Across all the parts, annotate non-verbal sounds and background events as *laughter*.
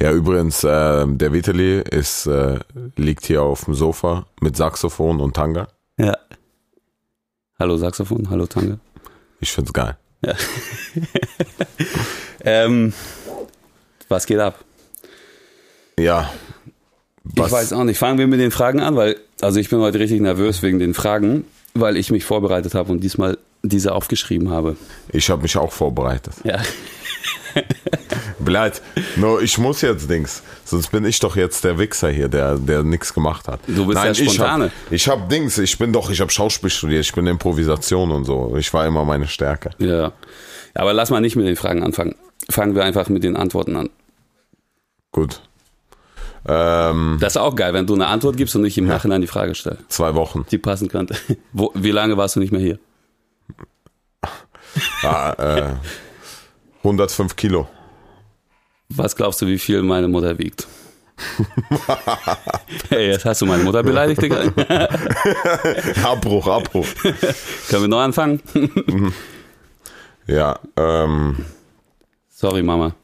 Ja, übrigens, äh, der Vitali ist, äh, liegt hier auf dem Sofa mit Saxophon und Tanga. Ja. Hallo Saxophon, hallo Tange. Ich find's geil. Ja. *laughs* ähm, was geht ab? Ja. Was, Ich weiß auch nicht. Fangen wir mit den Fragen an, weil, also ich bin heute richtig nervös wegen den Fragen, weil ich mich vorbereitet habe und diesmal diese aufgeschrieben habe. ich habe mich auch vorbereitet. Ja. Bleibt. Nur ich muss jetzt Dings. Sonst bin ich doch jetzt der Wichser hier, der, der nichts gemacht hat. Du bist der ich Spontane. ich hab Dings. Ich bin doch, ich habe Schauspiel studiert. Ich bin Improvisation und so. Ich war immer meine Stärke. Ja. Aber lass mal nicht mit den Fragen anfangen. Fangen wir einfach mit den Antworten an. Gut. Ähm, Das ist auch geil, wenn du eine Antwort gibst und ich im Nachhinein die Frage stelle, zwei Wochen. die passen könnte. *laughs* Wo, wie lange warst du nicht mehr hier? Ah, äh, *laughs* 105 Kilo. Was glaubst du, wie viel meine Mutter wiegt? *laughs* hey, jetzt hast du meine Mutter beleidigt, Digga. *laughs* Abbruch, Abbruch. *laughs* Können wir neu anfangen? Ja, ähm, Sorry, Mama.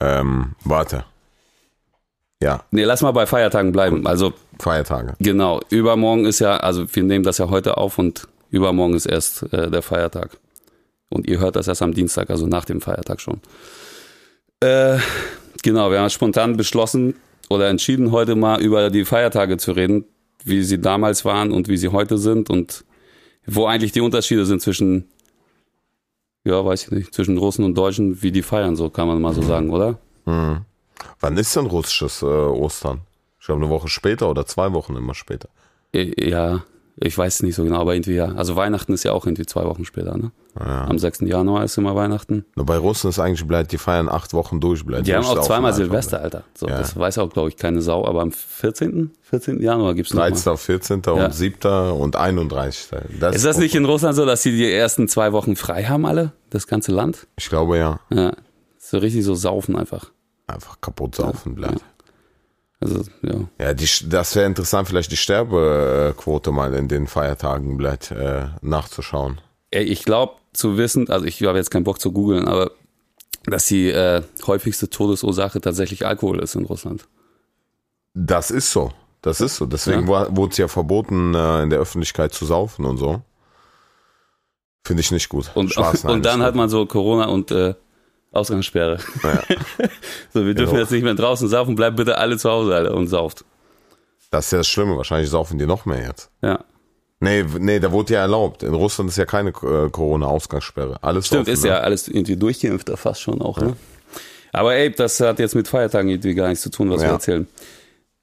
ähm, warte. Ja, Nee, lass mal bei Feiertagen bleiben. Also, Feiertage. genau, übermorgen ist ja, also wir nehmen das ja heute auf und übermorgen ist erst äh, der Feiertag. Und ihr hört das erst am Dienstag, also nach dem Feiertag schon. Äh, genau, wir haben spontan beschlossen oder entschieden, heute mal über die Feiertage zu reden, wie sie damals waren und wie sie heute sind und wo eigentlich die Unterschiede sind zwischen, ja, weiß ich nicht, zwischen Russen und Deutschen, wie die feiern, so kann man mal so sagen, oder? Hm. Wann ist denn russisches äh, Ostern? Ich glaube eine Woche später oder zwei Wochen immer später. Äh, Ja, ich weiß nicht so genau, aber irgendwie ja. Also Weihnachten ist ja auch irgendwie zwei Wochen später, ne? Ja. Am 6. Januar ist immer Weihnachten. Nur bei Russen ist eigentlich bleibt, die feiern acht Wochen durch. Bleibt Die haben auch zweimal. Silvester, Alter. So, Ja. Das weiß auch, glaube ich, keine Sau, aber am 14. 14. Januar gibt's noch mal. 13., 14. Ja. und 7. und 31. Das Ist das nicht in Russland so, dass sie die ersten zwei Wochen frei haben, alle? Das ganze Land? Ich glaube ja. Ja. So richtig so saufen einfach. Einfach kaputt saufen bleibt. Also, ja. Ja, die, das wäre interessant, vielleicht die Sterbequote mal in den Feiertagen bleibt äh, nachzuschauen. Ey, Ich glaube zu wissen, also ich habe jetzt keinen Bock zu googeln, aber dass die äh, häufigste Todesursache tatsächlich Alkohol ist in Russland. Das ist so. Das ist so. Deswegen Ja. wurde es ja verboten, äh, in der Öffentlichkeit zu saufen und so. Finde ich nicht gut. Und, Spaß, *laughs* nein, und dann hat man so Corona und äh, Ausgangssperre. Ja. *laughs* so, wir dürfen Genau. jetzt nicht mehr draußen saufen, bleibt bitte alle zu Hause, Alter, und sauft. Das ist ja das Schlimme. Wahrscheinlich saufen die noch mehr jetzt. Ja. Nee, nee, da wurde ja erlaubt. In Russland ist ja keine äh, Corona-Ausgangssperre. Alles Stimmt, ist ne? ja alles irgendwie durchgeimpft, fast schon auch, ne? Aber ey, das hat jetzt mit Feiertagen irgendwie gar nichts zu tun, was wir Ja. erzählen.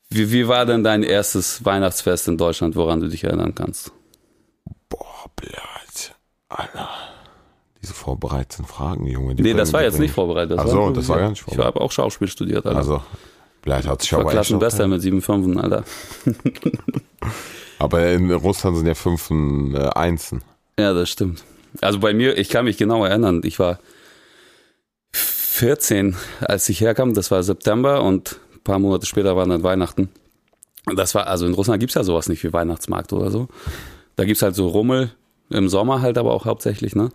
Wie, wie war denn dein erstes Weihnachtsfest in Deutschland, woran du dich erinnern kannst? Boah, blöd. Alter. Diese vorbereiteten Fragen, Junge. Die Nee, das war jetzt nicht vorbereitet. Ach so, das war gar nicht Ich vorbereitet. habe auch Schauspiel studiert, Alter. Also, blöd hat sich ich war aber echt noch- Klassenbester mit 7,5, Alter. Aber in Russland sind ja fünf äh, Einsen. Ja, das stimmt. Also bei mir, ich kann mich genau erinnern, ich war 14, als ich herkam, das war September und ein paar Monate später waren dann Weihnachten. Das war, also in Russland gibt's ja sowas nicht wie Weihnachtsmarkt oder so. Da gibt's halt so Rummel, im Sommer halt aber auch hauptsächlich, ne?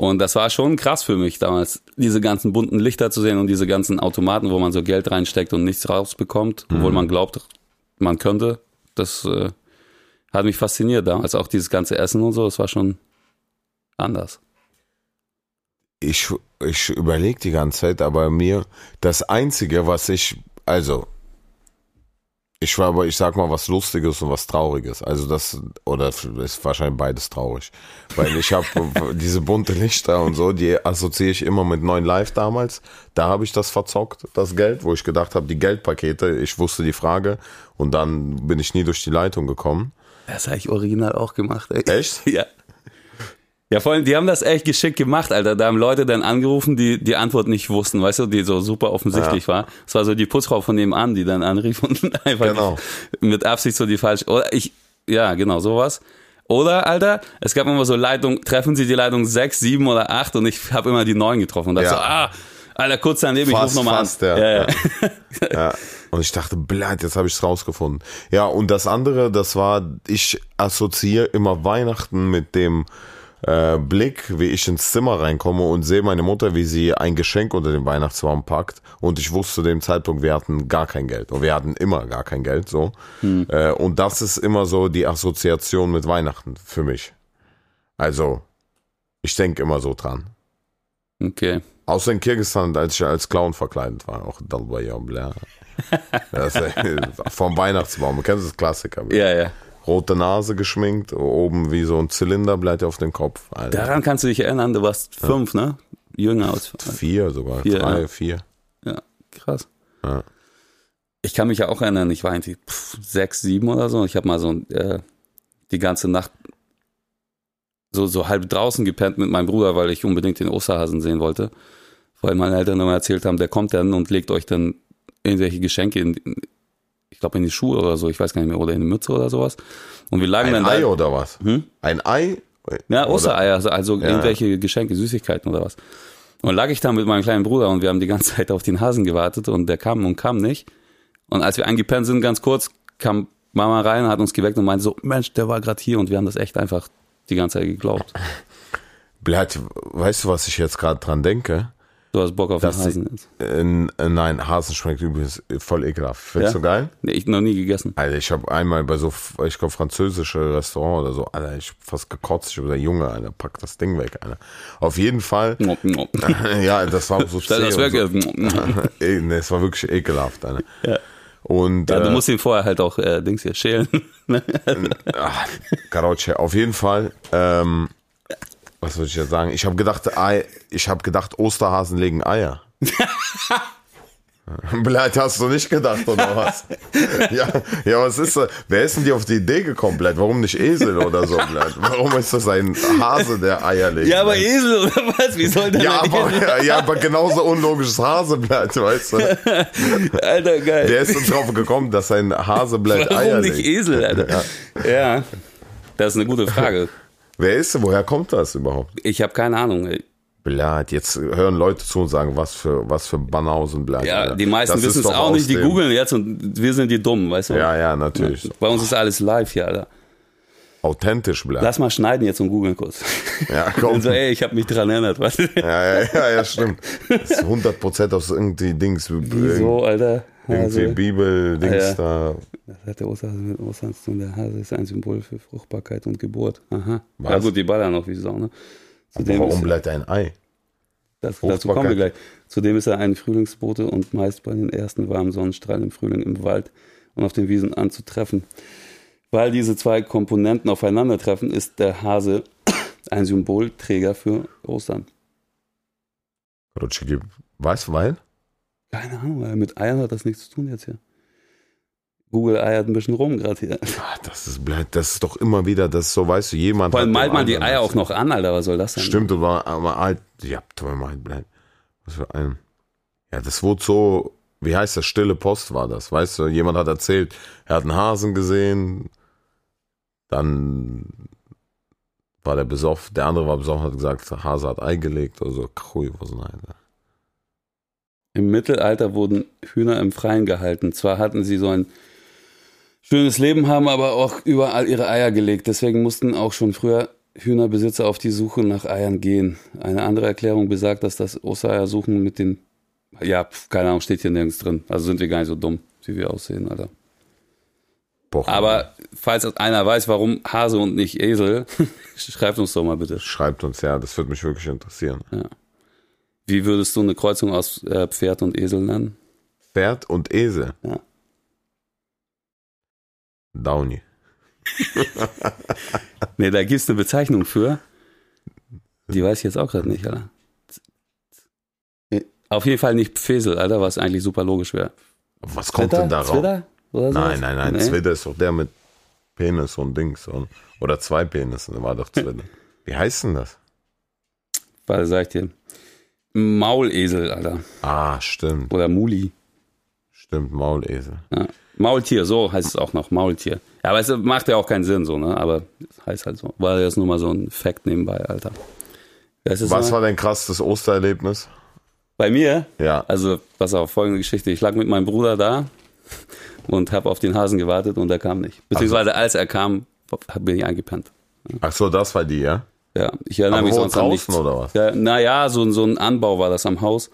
Und das war schon krass für mich damals, diese ganzen bunten Lichter zu sehen und diese ganzen Automaten, wo man so Geld reinsteckt und nichts rausbekommt, obwohl man glaubt, man könnte. Das äh, hat mich fasziniert damals. Auch dieses ganze Essen und so, das war schon anders. Ich, ich überlege die ganze Zeit, aber mir das Einzige, was ich, also, ich war aber, ich sag mal, was Lustiges und was Trauriges. Also das, oder ist wahrscheinlich beides traurig. Weil ich habe *laughs* diese bunte Lichter und so, die assoziiere ich immer mit 9 Live damals. Da habe ich das verzockt, das Geld, wo ich gedacht habe, die Geldpakete, ich wusste die Frage und dann bin ich nie durch die Leitung gekommen. Das habe ich original auch gemacht, ey. Echt? *laughs* Ja. Ja, vor allem, die haben das echt geschickt gemacht, Alter. Da haben Leute dann angerufen, die die Antwort nicht wussten, weißt du, die so super offensichtlich war. Es war so die Putzfrau von nebenan, die dann anrief und *laughs* einfach Genau. mit Absicht so die falsche, oder ich, ja, genau, sowas. Oder, Alter, es gab immer so Leitung, treffen Sie die Leitung 6, 7 oder 8 und ich habe immer die 9 getroffen und dachte Ja. so, ah, Alter, kurz daneben, ich ruf Fast, nochmal an. fast, ja. ja, ja. Ja. Und ich dachte, blöd, jetzt habe ich es rausgefunden. Ja, und das andere, das war, ich assoziiere immer Weihnachten mit dem äh, Blick, wie ich ins Zimmer reinkomme und sehe meine Mutter, wie sie ein Geschenk unter den Weihnachtsbaum packt. Und ich wusste zu dem Zeitpunkt, wir hatten gar kein Geld. Und wir hatten immer gar kein Geld, so. Hm. Äh, und das ist immer so die Assoziation mit Weihnachten für mich. Also, ich denke immer so dran. Okay. Außer in Kirgisistan, als ich als Clown verkleidet war, auch Dalbaya Bla. *laughs* Das, äh, vom Weihnachtsbaum, kennst du das Klassiker? Ja, ja. Rote Nase geschminkt, oben wie so ein Zylinder bleibt auf dem Kopf. Alter. Daran kannst du dich erinnern, du warst fünf, ne? Jünger aus. Vier sogar, Vier, drei, ja. vier. Ja, krass. Ja. Ich kann mich ja auch erinnern, ich war irgendwie pff, sechs, sieben oder so. Ich habe mal so äh, die ganze Nacht so, so halb draußen gepennt mit meinem Bruder, weil ich unbedingt den Osterhasen sehen wollte. Weil meine Eltern immer erzählt haben, der kommt dann und legt euch dann irgendwelche Geschenke in, in ich glaube in die Schuhe oder so, ich weiß gar nicht mehr, oder in die Mütze oder sowas. Und wir lagen Ein dann Ei da. oder was? Hm? Ein Ei? Ja, Ostereier, also, also Ja. irgendwelche Geschenke, Süßigkeiten oder was. Und lag ich da mit meinem kleinen Bruder und wir haben die ganze *laughs* Zeit auf den Hasen gewartet und der kam und kam nicht. Und als wir eingepennt sind, ganz kurz, kam Mama rein, hat uns geweckt und meinte so, Mensch, der war gerade hier und wir haben das echt einfach die ganze Zeit geglaubt. Bleibt, weißt du, was ich jetzt gerade dran denke? Du hast Bock auf den Das- Hasen jetzt. Äh, äh, nein, Hasen schmeckt übrigens voll ekelhaft. Findest Ja? du geil? Nee, ich noch nie gegessen. Alter, ich habe einmal bei so, ich glaube, französische Restaurant oder so, Alter, ich hab fast gekotzt. Ich hab gesagt, Junge, Alter, pack das Ding weg, Alter. Auf jeden Fall, *laughs* ja, das war so *laughs* Stell das weg. Ja, So. *laughs* Nee, es war wirklich ekelhaft, Alter. Ja. Und, du äh, musst ihn vorher halt auch, äh, Dings hier, schälen. Ach, Karoche, auf jeden Fall, ähm, was würde ich jetzt sagen? Ich habe gedacht, Ei, ich habe gedacht, Osterhasen legen Eier. *laughs* Blöd, hast du nicht gedacht, oder was? *laughs* ja, ja, was ist das? Wer ist denn dir auf die Idee gekommen, Blöd? Warum nicht Esel oder so, Blöd? Warum ist das ein Hase, der Eier legt? ja, aber Blöd? Esel oder was? Wie soll der ja, denn aber, ja, ja, aber genauso unlogisches Haseblatt, weißt du? *laughs* Alter, geil. Der ist dann drauf gekommen, dass ein Haseblatt Eier Warum nicht legt. Esel, Alter? Ja. Das ist eine gute Frage. Wer ist denn? Woher kommt das überhaupt? Ich habe keine Ahnung. ey. Blatt, jetzt hören Leute zu und sagen, was für, was für Banausen, Blatt. Ja, Alter. die meisten wissen es auch nicht, die googeln jetzt und wir sind die Dummen, weißt du? Ja, ja, natürlich. Bei uns ist alles live hier, Alter. Authentisch, Blatt. Lass mal schneiden jetzt und googeln kurz. Ja, *laughs* komm. Und so, ey, ich habe mich dran erinnert, was? Ja, ja, ja, ja, stimmt. Das ist 100% aus irgendwie Dings. Wieso, Alter? Irgendwie Hase. Bibel, Dings Ja. da. Das hat der Osterhase mit Ostern zu tun. Der Hase ist ein Symbol für Fruchtbarkeit und Geburt. Aha. Was? Ja gut, die ballern noch wie Sau, ne? Zudem Warum ist, bleibt ein Ei? das, dazu kommen wir gleich. Zudem ist er ein Frühlingsbote und meist bei den ersten warmen Sonnenstrahlen im Frühling im Wald und auf den Wiesen anzutreffen. Weil diese zwei Komponenten aufeinandertreffen, ist der Hase *coughs* ein Symbolträger für Ostern. Du, weil? Keine Ahnung, weil mit Eiern hat das nichts zu tun jetzt hier. Google eiert ein bisschen rum gerade hier. Ah, Das ist, Blatt, das ist doch immer wieder, das ist so, weißt du, jemand. Vor allem malt man die Eier auch noch an, Alter, was soll das denn? Stimmt, aber, aber alt. Ja, toll, mein Blatt. Was für ein. Ja, das wurde so, wie heißt das, stille Post war das, weißt du? Jemand hat erzählt, er hat einen Hasen gesehen, dann war der besoffen, der andere war besoffen, hat gesagt, der Hase hat Ei gelegt oder so. Chui, was nein. Im Mittelalter wurden Hühner im Freien gehalten. Zwar hatten sie so ein schönes Leben, haben aber auch überall ihre Eier gelegt. Deswegen mussten auch schon früher Hühnerbesitzer auf die Suche nach Eiern gehen. Eine andere Erklärung besagt, dass das Ostereiersuchen mit den, ja, pf, keine Ahnung, steht hier nirgends drin. Also sind wir gar nicht so dumm, wie wir aussehen, Alter. Boah, Aber falls einer weiß, warum Hase und nicht Esel, *laughs* schreibt uns doch mal bitte. Schreibt uns, ja, das würde mich wirklich interessieren. Wie würdest du eine Kreuzung aus äh, Pferd und Esel nennen? Pferd und Esel. Ja. Downy. *laughs* Nee, da gibt's eine Bezeichnung für. Die weiß ich jetzt auch gerade nicht, Alter. Auf jeden Fall nicht Pfesel, Alter, was eigentlich super logisch wäre. Was kommt denn darauf? Zwitter? Oder? Nein, nein, nein. Nee? Zwitter ist doch der mit Penis und Dings. Und, oder zwei Penissen, war doch Zwitter. *laughs* Wie heißt denn das? Warte, sag ich dir. Maulesel, Alter. Ah, stimmt. Oder Muli. Stimmt, Maulesel. Ja. Maultier, so heißt es auch noch, Maultier. Ja, aber es macht ja auch keinen Sinn, so, ne? Aber es heißt halt so. War jetzt nur mal so ein Fact nebenbei, Alter. Was mal, war dein krasses Ostererlebnis? bei mir? Ja. Also, pass auf, folgende Geschichte. Ich lag mit meinem Bruder da und habe auf den Hasen gewartet und er kam nicht. Beziehungsweise als er kam, bin ich eingepennt. Ach so, das war die, ja? Ja, ich erinnere Aber mich sonst an draußen nichts. oder was? Ja, naja, so, so ein Anbau war das am Haus.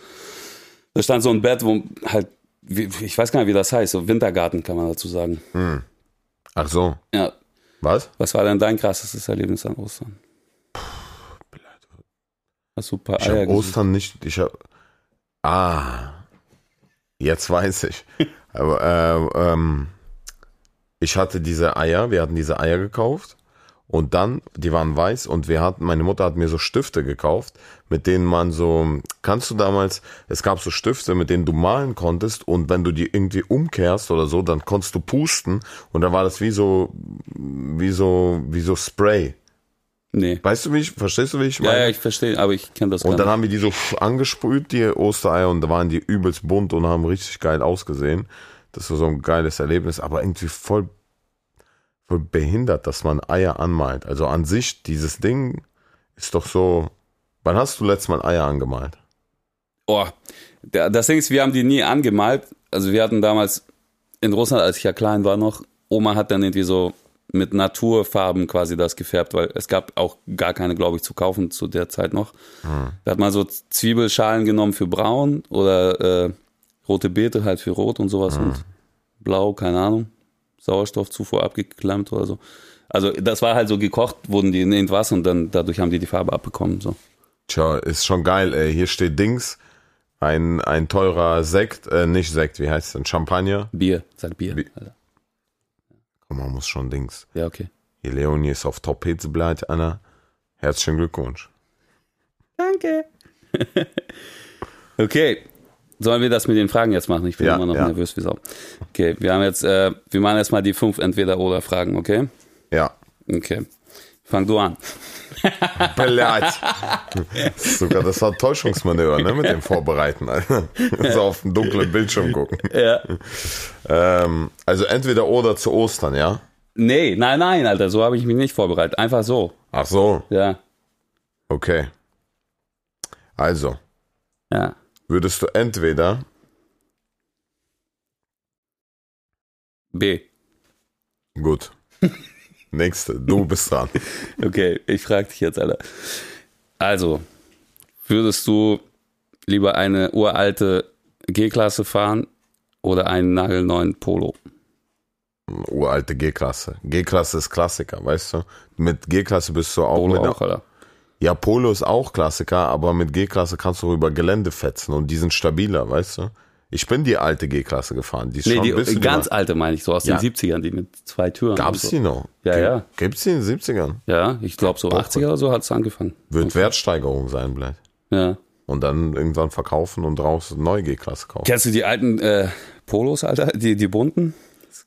Da stand so ein Bett, wo halt, wie- ich weiß gar nicht, wie das heißt, so Wintergarten kann man dazu sagen. Ach so. Ja, Was? was war denn dein krassestes Erlebnis an Ostern? Hast du ein paar Ich Eier? Ostern nicht. Ich habe. Ah. Jetzt weiß ich. *laughs* Aber äh, ähm, ich hatte diese Eier. Wir hatten diese Eier gekauft. Und dann, die waren weiß und wir hatten, meine Mutter hat mir so Stifte gekauft, mit denen man so, kannst du damals, es gab so Stifte, mit denen du malen konntest und wenn du die irgendwie umkehrst oder so, dann konntest du pusten und dann war das wie so, wie so, wie so Spray. Nee. Weißt du, wie ich, verstehst du, wie ich meine? Ja, ja, ich verstehe, aber ich kenne das Und dann nicht. haben wir die so angesprüht, die Ostereier, und da waren die übelst bunt und haben richtig geil ausgesehen. Das war so ein geiles Erlebnis, aber irgendwie voll behindert, dass man Eier anmalt. Also an sich, dieses Ding ist doch so. Wann hast du letztes Mal Eier angemalt? Oh, das Ding ist, wir haben die nie angemalt. Also wir hatten damals in Russland, als ich ja klein war noch, Oma hat dann irgendwie so mit Naturfarben quasi das gefärbt, weil es gab auch gar keine, glaube ich, zu kaufen zu der Zeit noch. Da hat man so Zwiebelschalen genommen für braun oder äh, rote Beete halt für rot und sowas und blau, keine Ahnung. Sauerstoffzufuhr abgeklemmt oder so. Also das war halt so gekocht, wurden die in irgendwas und dann dadurch haben die die Farbe abbekommen. So. Tja, ist schon geil, ey. Hier steht Dings. Ein, ein teurer Sekt, äh, nicht Sekt, wie heißt es denn? Champagner. Bier, sag Bier. Bi- Alter. Komm, man muss schon Dings. Ja, okay. Hier Leonie ist auf Top Hitzeblatt, Anna. Herzlichen Glückwunsch. Danke. *laughs* okay. Sollen wir das mit den Fragen jetzt machen? Ich bin Ja, immer noch ja. nervös wie Sau. Okay, wir haben jetzt, äh, wir machen erstmal die fünf Entweder-Oder-Fragen, okay? Ja. Okay. Fang du an. *laughs* Bellat. Sogar das war ein Täuschungsmanöver, ne, mit dem Vorbereiten. Alter. *laughs* so auf den dunklen Bildschirm gucken. Ja. Ähm, also entweder oder zu Ostern, ja? Nee, nein, nein, Alter, so habe ich mich nicht vorbereitet. Einfach so. Ach so, Ja. okay. Also, Ja. Würdest du entweder, B. gut, *laughs* nächste, du bist dran. *laughs* Okay, ich frage dich jetzt, Alter. Also, würdest du lieber eine uralte G-Klasse fahren oder einen nagelneuen Polo? Uralte G-Klasse. G-Klasse ist Klassiker, weißt du? Mit G-Klasse bist du auch Polo mit auch, Alter. Ja, Polo ist auch Klassiker, aber mit G-Klasse kannst du über Gelände fetzen und die sind stabiler, weißt du? Ich bin die alte G-Klasse gefahren. Die ist Nee, die ganz alte meine ich, so aus Ja. den 70ern, die mit zwei Türen. Gab's so. die noch? Ja, Gibt- ja. Gibt's die in den 70ern? Ja, ich glaube so Boah. 80er oder so hat es angefangen. Wird Wertsteigerung sein, bleibt. Ja. Und dann irgendwann verkaufen und draußen neue G-Klasse kaufen. Kennst du die alten äh, Polos, Alter? Die, die bunten?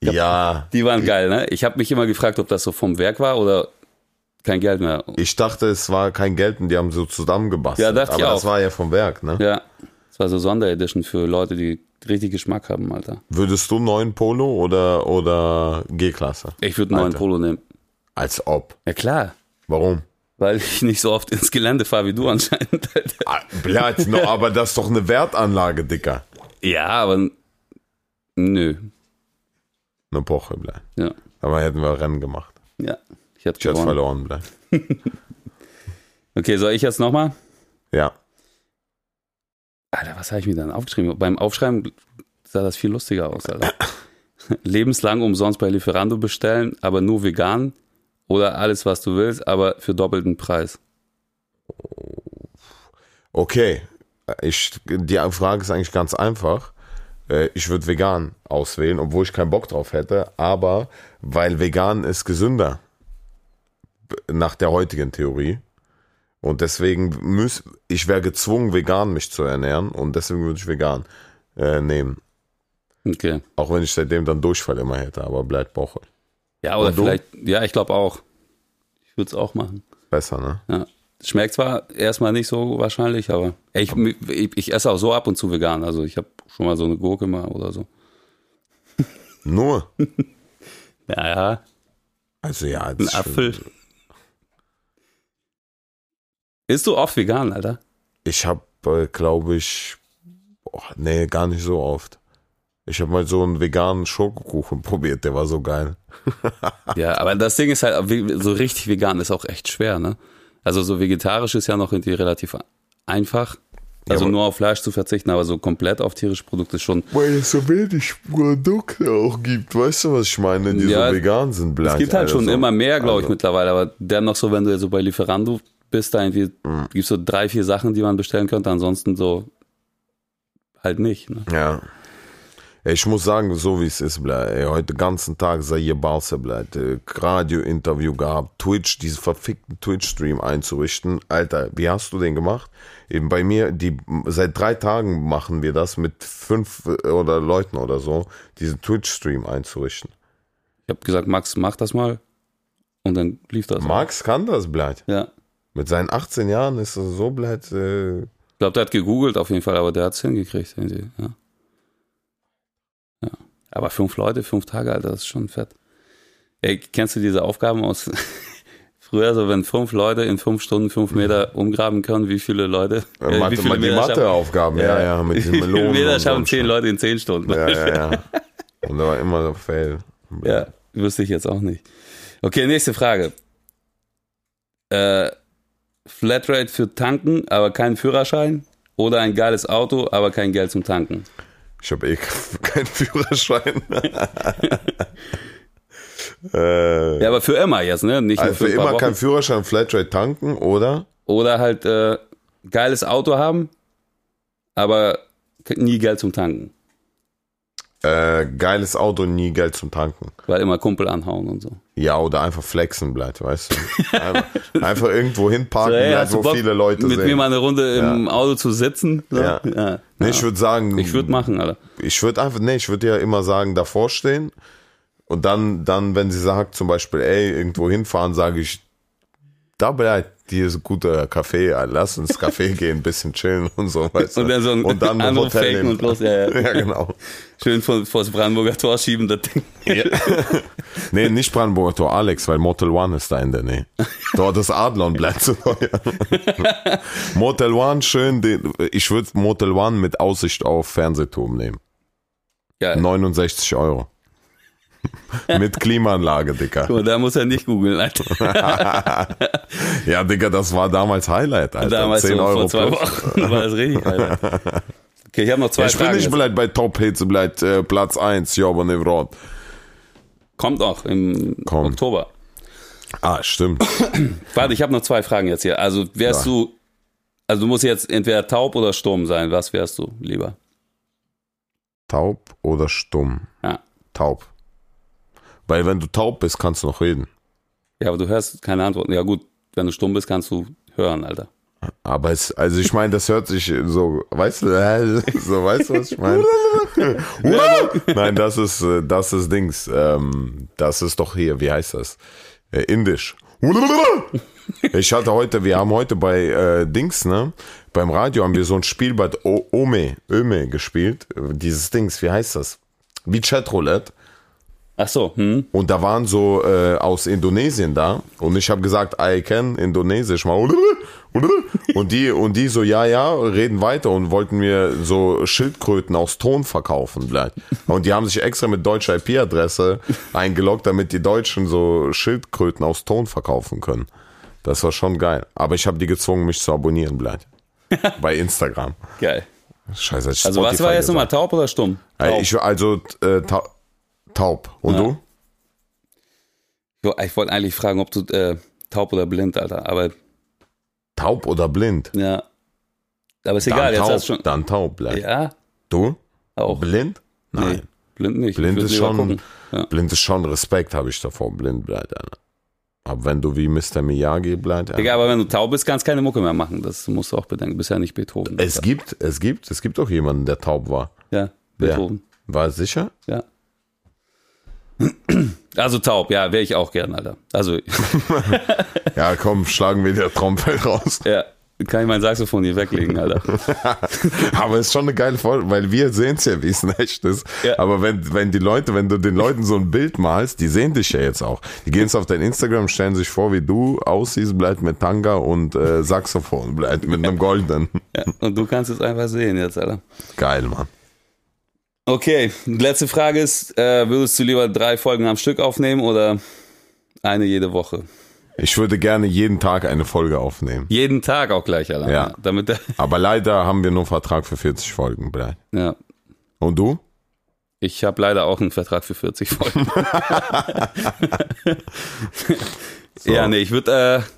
Ja, Die waren geil, ne? Ich habe mich immer gefragt, ob das so vom Werk war oder kein Geld mehr. ich dachte, es war kein Geld und die haben so zusammengebastelt. Ja, dachte aber ich das auch. war ja vom Werk, ne? Ja. Das war so Sonderedition für Leute, die richtig Geschmack haben, Alter. Würdest du neuen Polo oder, oder G-Klasse? Ich würde einen neuen. Polo nehmen. Als ob. Ja klar. Warum? Weil ich nicht so oft ins Gelände fahre wie du anscheinend. Ah, Blatt, no, aber das ist doch eine Wertanlage, Dicker. Ja, aber nö. Eine Poche, Blatt. Ja. Aber hätten wir Rennen gemacht. Ja. Ich hätte gewonnen. verloren. *laughs* Okay, soll ich jetzt nochmal? Ja. Alter, was habe ich mir dann aufgeschrieben? Beim Aufschreiben sah das viel lustiger aus, Alter. *laughs* Lebenslang umsonst bei Lieferando bestellen, aber nur vegan oder alles, was du willst, aber für doppelten Preis. Okay. Ich, die Frage ist eigentlich ganz einfach. Äh, Ich würde vegan auswählen, obwohl ich keinen Bock drauf hätte, aber weil vegan ist gesünder. Nach der heutigen Theorie. Und deswegen muss, ich wäre gezwungen, vegan mich zu ernähren und deswegen würde ich vegan äh, nehmen. Okay. Auch wenn ich seitdem dann Durchfall immer hätte, aber bleibt Woche. Ja, oder vielleicht, ja, ich glaube auch. Ich würde es auch machen. Besser, ne? Ja. Schmeckt zwar erstmal nicht so wahrscheinlich, aber ich, ich, ich esse auch so ab und zu vegan. Also ich habe schon mal so eine Gurke mal oder so. Nur. *laughs* Ja, ja. Also ja, Ein ist schon- Isst du oft vegan, Alter? Ich habe, äh, glaube ich, boah, nee, gar nicht so oft. Ich habe mal so einen veganen Schokokuchen *laughs* probiert, der war so geil. *laughs* Ja, aber das Ding ist halt, so richtig vegan ist auch echt schwer, ne? Also so vegetarisch ist ja noch irgendwie relativ einfach. Also aber- nur auf Fleisch zu verzichten, aber so komplett auf tierische Produkte schon. Weil es so wenig Produkte auch gibt. Weißt du, was ich meine? Die Ja, so vegan sind, bleibt. Es gibt halt schon immer mehr, glaube ich, also- mittlerweile, aber dennoch so, wenn du jetzt so bei Lieferando bist, da irgendwie Mhm. gibt's so drei, vier Sachen, die man bestellen könnte, ansonsten so halt nicht. Ne? Ja. Ich muss sagen, so wie es ist, bleibt. Heute ganzen Tag sei hier Barca bleibt. Äh, Radio-Interview gehabt, Twitch, diesen verfickten Twitch-Stream einzurichten. Alter, wie hast du den gemacht? Eben bei mir, die seit drei Tagen machen wir das mit fünf äh, oder Leuten oder so, diesen Twitch-Stream einzurichten. Ich habe gesagt, Max, mach das mal. Und dann lief das. Max kann das, bleibt. Ja. Mit seinen 18 Jahren ist er so bleibt. Äh, Ich glaube, der hat gegoogelt auf jeden Fall, aber der hat's hingekriegt. irgendwie, Ja. ja. Aber fünf Leute, fünf Tage, Alter, das ist schon fett. Ey, kennst du diese Aufgaben aus *laughs* früher, so wenn fünf Leute in fünf Stunden fünf Meter *laughs* umgraben können, wie viele Leute? äh, äh, Mathe, wie viele die Matheaufgaben, ja, ja, mit diesen *laughs* Wie viele Melonen. Meter und schaffen zehn Leute in zehn Stunden? Ja, ja, ja. Und da war immer so Fail. Ja, wüsste ich jetzt auch nicht. Okay, nächste Frage. Äh, Flatrate für Tanken, aber keinen Führerschein? Oder ein geiles Auto, aber kein Geld zum Tanken? Ich habe eh *laughs* keinen Führerschein. *laughs* äh, Ja, aber für immer jetzt, ne? Nicht also für für immer kein Wochen. Führerschein, Flatrate tanken, oder? Oder halt äh, geiles Auto haben, aber nie Geld zum Tanken. Äh, geiles Auto, nie Geld zum Tanken. Weil immer Kumpel anhauen und so. Ja, oder einfach flexen bleibt, weißt du? *laughs* Einfach, einfach irgendwo hinparken So, ey, bleibt, wo Bock, viele Leute mit sehen. mir mal eine Runde im Auto zu sitzen? So? Ja. ja. nee, ich würde sagen, Ich würde machen, Alter. ich würde einfach, nee, ich würde ja immer sagen, davor stehen und dann, dann, wenn sie sagt zum Beispiel, ey, irgendwo hinfahren, sage ich, da bleibt, hier ist ein guter Kaffee, lass ins Café *laughs* gehen, ein bisschen chillen und so, weißt du. Und dann so ein und dann ein Hotel faken nehmen. und los, ja, ja. *laughs* ja, genau. Schön vor, vor das Brandenburger Tor schieben, das Ding. *laughs* Nee, nicht Brandenburger Tor, Alex, weil Motel One ist da in der Nähe. Dort ist Adlon bleibt zu teuer. Motel One, schön, den, ich würde Motel One mit Aussicht auf Fernsehturm nehmen. Geil. 69 Euro. *laughs* mit Klimaanlage, Dicker. Guck mal, da muss er nicht googeln, Alter. *laughs* Ja, Digga, das war damals Highlight, Alter. Damals 10 so Euro vor zwei. Wochen *laughs* war das richtig, Alter. Okay, ich habe noch zwei Ja, ich bin Fragen. nicht jetzt. bei Top Hits, bleibt äh, Platz 1, ja, aber ne Wort. Kommt auch im Kommt. Oktober. Ah, stimmt. *clears throat* Warte, ich habe noch zwei Fragen jetzt hier. Also wärst Ja. du, also du musst jetzt entweder taub oder stumm sein. Was wärst du lieber? Taub oder stumm? Ja. Taub. Weil wenn du taub bist, kannst du noch reden. Ja, aber du hörst keine Antworten. Ja gut, wenn du stumm bist, kannst du hören, Alter. Aber es, also ich meine, das hört sich so, weißt du, so, weißt du, was ich meine? *laughs* Nein, das ist, äh, das ist Dings, ähm, das ist doch hier, wie heißt das? Äh, Indisch. *laughs* Ich hatte heute, wir haben heute bei äh, Dings, ne, beim Radio haben wir so ein Spiel bei O- Ome, Öme gespielt, dieses Dings, wie heißt das? Wie Chatroulette. Ach so, hm? Und da waren so äh, aus Indonesien da und ich habe gesagt, I can Indonesisch mal. *laughs* Und die und die so ja ja reden weiter und wollten mir so Schildkröten aus Ton verkaufen, bleibt. Und die haben sich extra mit deutscher IP-Adresse eingeloggt, damit die Deutschen so Schildkröten aus Ton verkaufen können. Das war schon geil. Aber ich habe die gezwungen, mich zu abonnieren, bleibt. *laughs* Bei Instagram. Geil. Scheiße. ich Also was war jetzt nochmal, taub oder stumm? Ey, Taub. Ich, also äh, ta taub. Und Ja. du? Ich wollte eigentlich fragen, ob du äh, taub oder blind, Alter. Aber Taub oder blind? ja. Aber ist egal, dann jetzt taub, hast du schon. Dann taub bleibt. Ja, Du? auch. Blind? Nein. Nee, blind nicht. Blind ist schon. Ja. blind ist schon Respekt, habe ich davor. Blind bleibt, Alter. Aber wenn du wie Mr. Miyagi bleibt, Egal, aber wenn du taub bist, kannst du keine Mucke mehr machen. Das musst du auch bedenken. Du bist ja nicht Beethoven. es gibt, es gibt, es gibt auch jemanden, der taub war. ja? Beethoven. War es sicher? Ja. Also taub, ja, wäre ich auch gern, Alter. Also, *laughs* Ja, komm, schlagen wir der Trompet raus. ja, kann ich mein Saxophon hier weglegen, Alter. *laughs* Aber es ist schon eine geile Folge, weil wir sehen es ja, wie es echt ist. Ja. Aber wenn, wenn die Leute, wenn du den Leuten so ein Bild malst, die sehen dich ja jetzt auch. Die gehen auf dein Instagram, stellen sich vor, wie du aussiehst, bleibt mit Tanga und äh, Saxophon, bleibt mit einem goldenen. Ja, und du kannst es einfach sehen jetzt, Alter. Geil, Mann. Okay, letzte Frage ist, äh, würdest du lieber drei Folgen am Stück aufnehmen oder eine jede Woche? Ich würde gerne jeden Tag eine Folge aufnehmen. Jeden Tag auch gleich, Alter. Ja. Damit *laughs* Aber leider haben wir nur einen Vertrag für 40 Folgen. Blei. ja. Und du? Ich habe leider auch einen Vertrag für 40 Folgen. *laughs* *laughs* So. Ja, nee, ich würde, äh,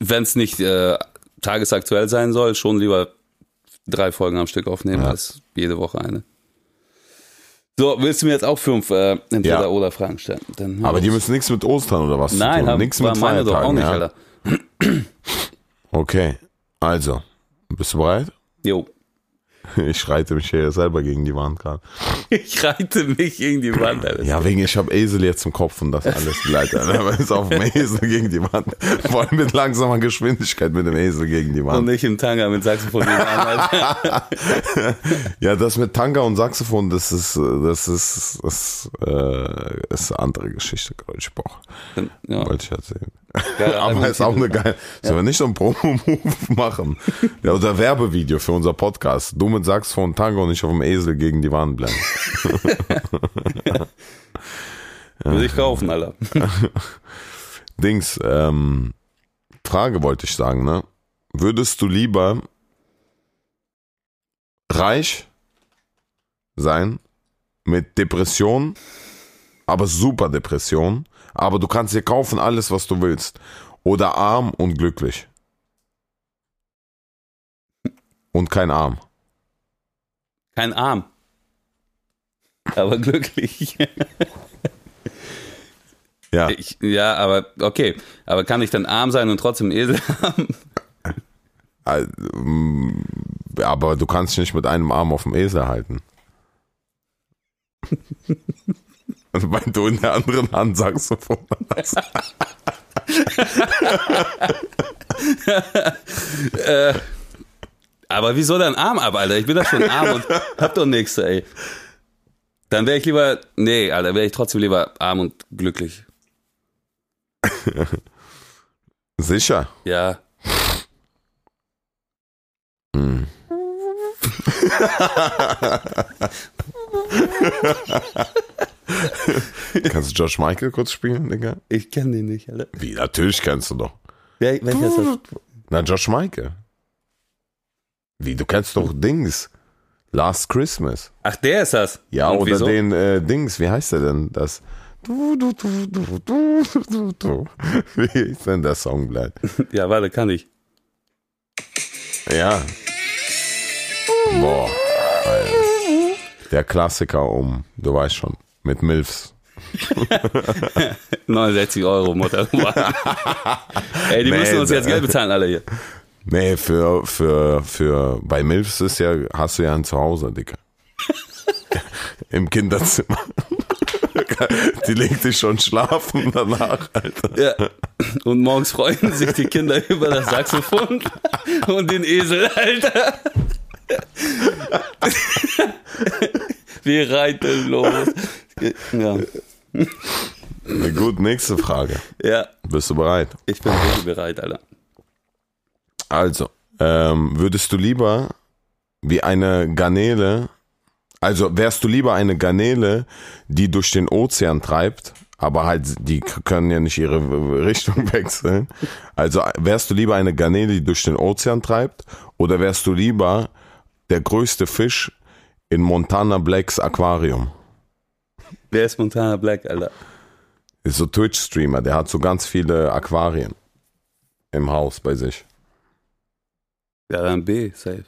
wenn es nicht äh, tagesaktuell sein soll, schon lieber drei Folgen am Stück aufnehmen Ja. als jede Woche eine. So, willst du mir jetzt auch fünf äh, entweder Ja. oder Fragen stellen? Dann Aber die müssen nichts mit Ostern oder was Nein, zu tun. Nichts mit meine doch auch nicht, ja? Alter. Okay, also, bist du bereit? Jo. *laughs* Ich reite mich hier selber gegen die Wand gerade. Ich reite mich gegen die Wand, Alter. Ja, wegen ich habe Esel jetzt im Kopf und das alles bleibt. *laughs* Aber ist auf dem Esel gegen die Wand. Vor allem mit langsamer Geschwindigkeit mit dem Esel gegen die Und Wand. nicht im Tanga mit Saxophon gegen Alter. *laughs* Ja, das mit Tanga und Saxophon, das ist, das ist, das äh, ist eine andere Geschichte, glaube ich. Boah, Ja, wollte ich erzählen. Geil, *laughs* Aber ist auch eine geile. Sollen wir nicht so einen Promo-Move *laughs* machen? Ja, oder Werbevideo für unser Podcast. Du mit Saxophon, Tango und ich auf dem Esel gegen die Wand bleiben. *laughs* Würde ich kaufen, Alter. Dings, ähm, Frage wollte ich sagen, ne? Würdest du lieber reich sein mit Depression, aber super Depression, aber du kannst dir kaufen alles, was du willst, oder arm und glücklich? Und kein Arm. Kein Arm. Aber glücklich. Ja, Ich, ja, aber okay. Aber kann ich dann arm sein und trotzdem Esel haben? äh, mm, aber du kannst dich nicht mit einem Arm auf dem Esel halten. *laughs* Also, Weil du in der anderen Hand Saxophon hast. *laughs* Aber wieso dann arm ab, Alter? Ich bin doch schon arm und hab doch nichts, ey. Dann wäre ich lieber, nee, Alter, wäre ich trotzdem lieber arm und glücklich. *laughs* Sicher. Ja. Hm. *laughs* Kannst du Josh Michael kurz spielen, Digga? Ich kenne den nicht, Alter. Wie, natürlich kennst du doch. Wer, welcher ist das? Na, Josh Michael. Wie, du kennst doch Dings. Last Christmas. Ach, der ist das. Ja, Und oder wieso? den äh, Dings, wie heißt der denn? Das. Du, du, du, du, du, du, du. Wie ist denn der Song bleibt? *laughs* Ja, warte, kann ich. Ja. Boah. Alter. Der Klassiker um, du weißt schon, mit Milfs. *laughs* 69 Euro, Mutter. *laughs* ey, die Nee, müssen uns jetzt Geld bezahlen, alle hier. Nee, für, für, für, bei Milfs ist ja, hast du ja ein Zuhause, Dicker. *laughs* Im Kinderzimmer. Die legt dich schon schlafen danach, Alter. Ja. Und morgens freuen sich die Kinder über das Saxophon und den Esel, Alter. Wir reiten los. Ja, Na gut, nächste Frage. ja Bist du bereit? ich bin wirklich bereit, Alter. Also, ähm, würdest du lieber wie eine Garnele, also wärst du lieber eine Garnele, die durch den Ozean treibt, aber halt, die können ja nicht ihre *laughs* Richtung wechseln. Also wärst du lieber eine Garnele, die durch den Ozean treibt, oder wärst du lieber der größte Fisch in Montana Blacks Aquarium? Wer ist Montana Black, Alter? Ist so Twitch-Streamer, der hat so ganz viele Aquarien im Haus bei sich. Ja, dann B, safe.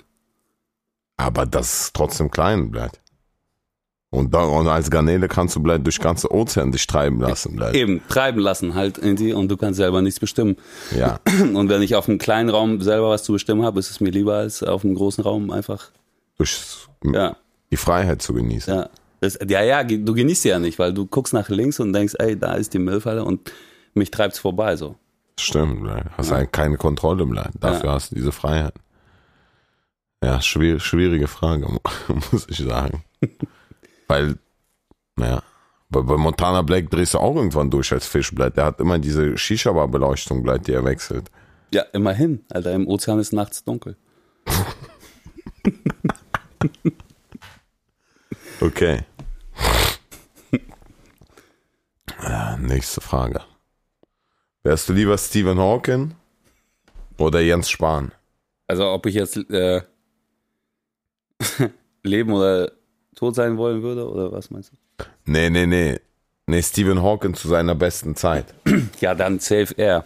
Aber das ist trotzdem klein bleibt. Und, da, und als Garnele kannst du bleibt durch ganze Ozean dich treiben lassen. Bleibt. Eben, treiben lassen halt irgendwie und du kannst selber nichts bestimmen. Ja, *clears throat* Und wenn ich auf einem kleinen Raum selber was zu bestimmen habe, ist es mir lieber als auf einem großen Raum einfach, durch ja, die Freiheit zu genießen. ja. Das, ja, ja, du genießt sie ja nicht, weil du guckst nach links und denkst, ey, da ist die Müllfalle und mich treibt's vorbei, so. Stimmt, bleibt. hast ja. keine Kontrolle bleibt. Dafür hast du diese Freiheit. Ja, schwierig, schwierige Frage, *laughs* muss ich sagen. *laughs* Weil, naja, bei, bei Montana Black drehst du auch irgendwann durch als Fischblatt. Der hat immer diese Shisha-Bar-Beleuchtung, bleibt, die er wechselt. Ja, immerhin, Alter, im Ozean ist nachts dunkel. *laughs* Okay. Äh, nächste Frage. Wärst du lieber Stephen Hawking oder Jens Spahn? Also ob ich jetzt äh, *laughs* leben oder tot sein wollen würde oder was meinst du? Nee, nee, nee. Nee, Stephen Hawking zu seiner besten Zeit. *clears throat* Ja, dann safe er.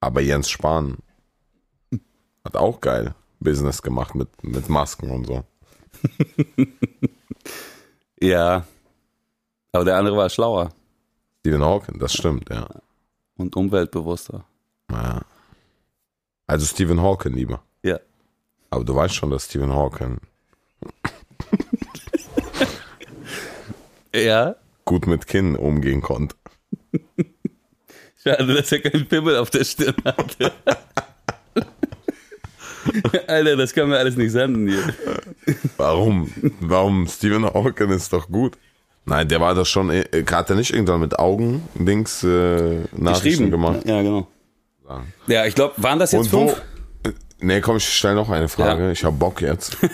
Aber Jens Spahn hat auch geil Business gemacht mit, mit Masken und so. *laughs* Ja. Aber der andere war schlauer Stephen Hawking, das stimmt, ja. und umweltbewusster. ja. Also Stephen Hawking lieber. Ja. Aber du weißt schon, dass Stephen Hawking Ja. gut mit Kinn umgehen konnte. Schade, dass er keinen Pimmel auf der Stirn hatte. *laughs* Alter, das kann mir alles nicht senden hier. Warum? Warum? Stephen Hawking ist doch gut. Nein, der war das schon, äh, hat er nicht irgendwann mit Augen links äh, Nachrichten gemacht? Ja, genau. Ja, ich glaube, waren das jetzt Und wo? fünf? Nee, komm, ich stelle noch eine Frage. Ja. Ich habe Bock jetzt. *laughs*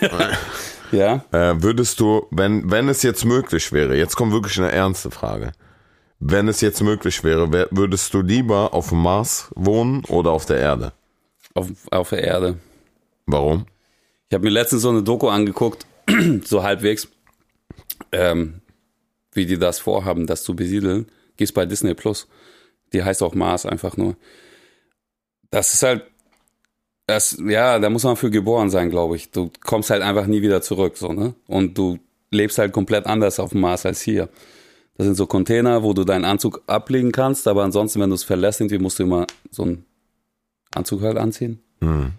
Ja. äh, würdest du, wenn, wenn es jetzt möglich wäre, jetzt kommt wirklich eine ernste Frage. Wenn es jetzt möglich wäre, wär, würdest du lieber auf dem Mars wohnen oder auf der Erde? Auf, auf der Erde. Warum? Ich habe mir letztens so eine Doku angeguckt, *clears throat* so halbwegs, ähm, wie die das vorhaben, das zu besiedeln. Gehst bei Disney Plus. Die heißt auch Mars einfach nur. Das ist halt, das, ja, da muss man für geboren sein, glaube ich. Du kommst halt einfach nie wieder zurück, so, ne? Und du lebst halt komplett anders auf dem Mars als hier. Das sind so Container, wo du deinen Anzug ablegen kannst, aber ansonsten, wenn du es verlässt, irgendwie musst du immer so einen Anzug halt anziehen. Hm.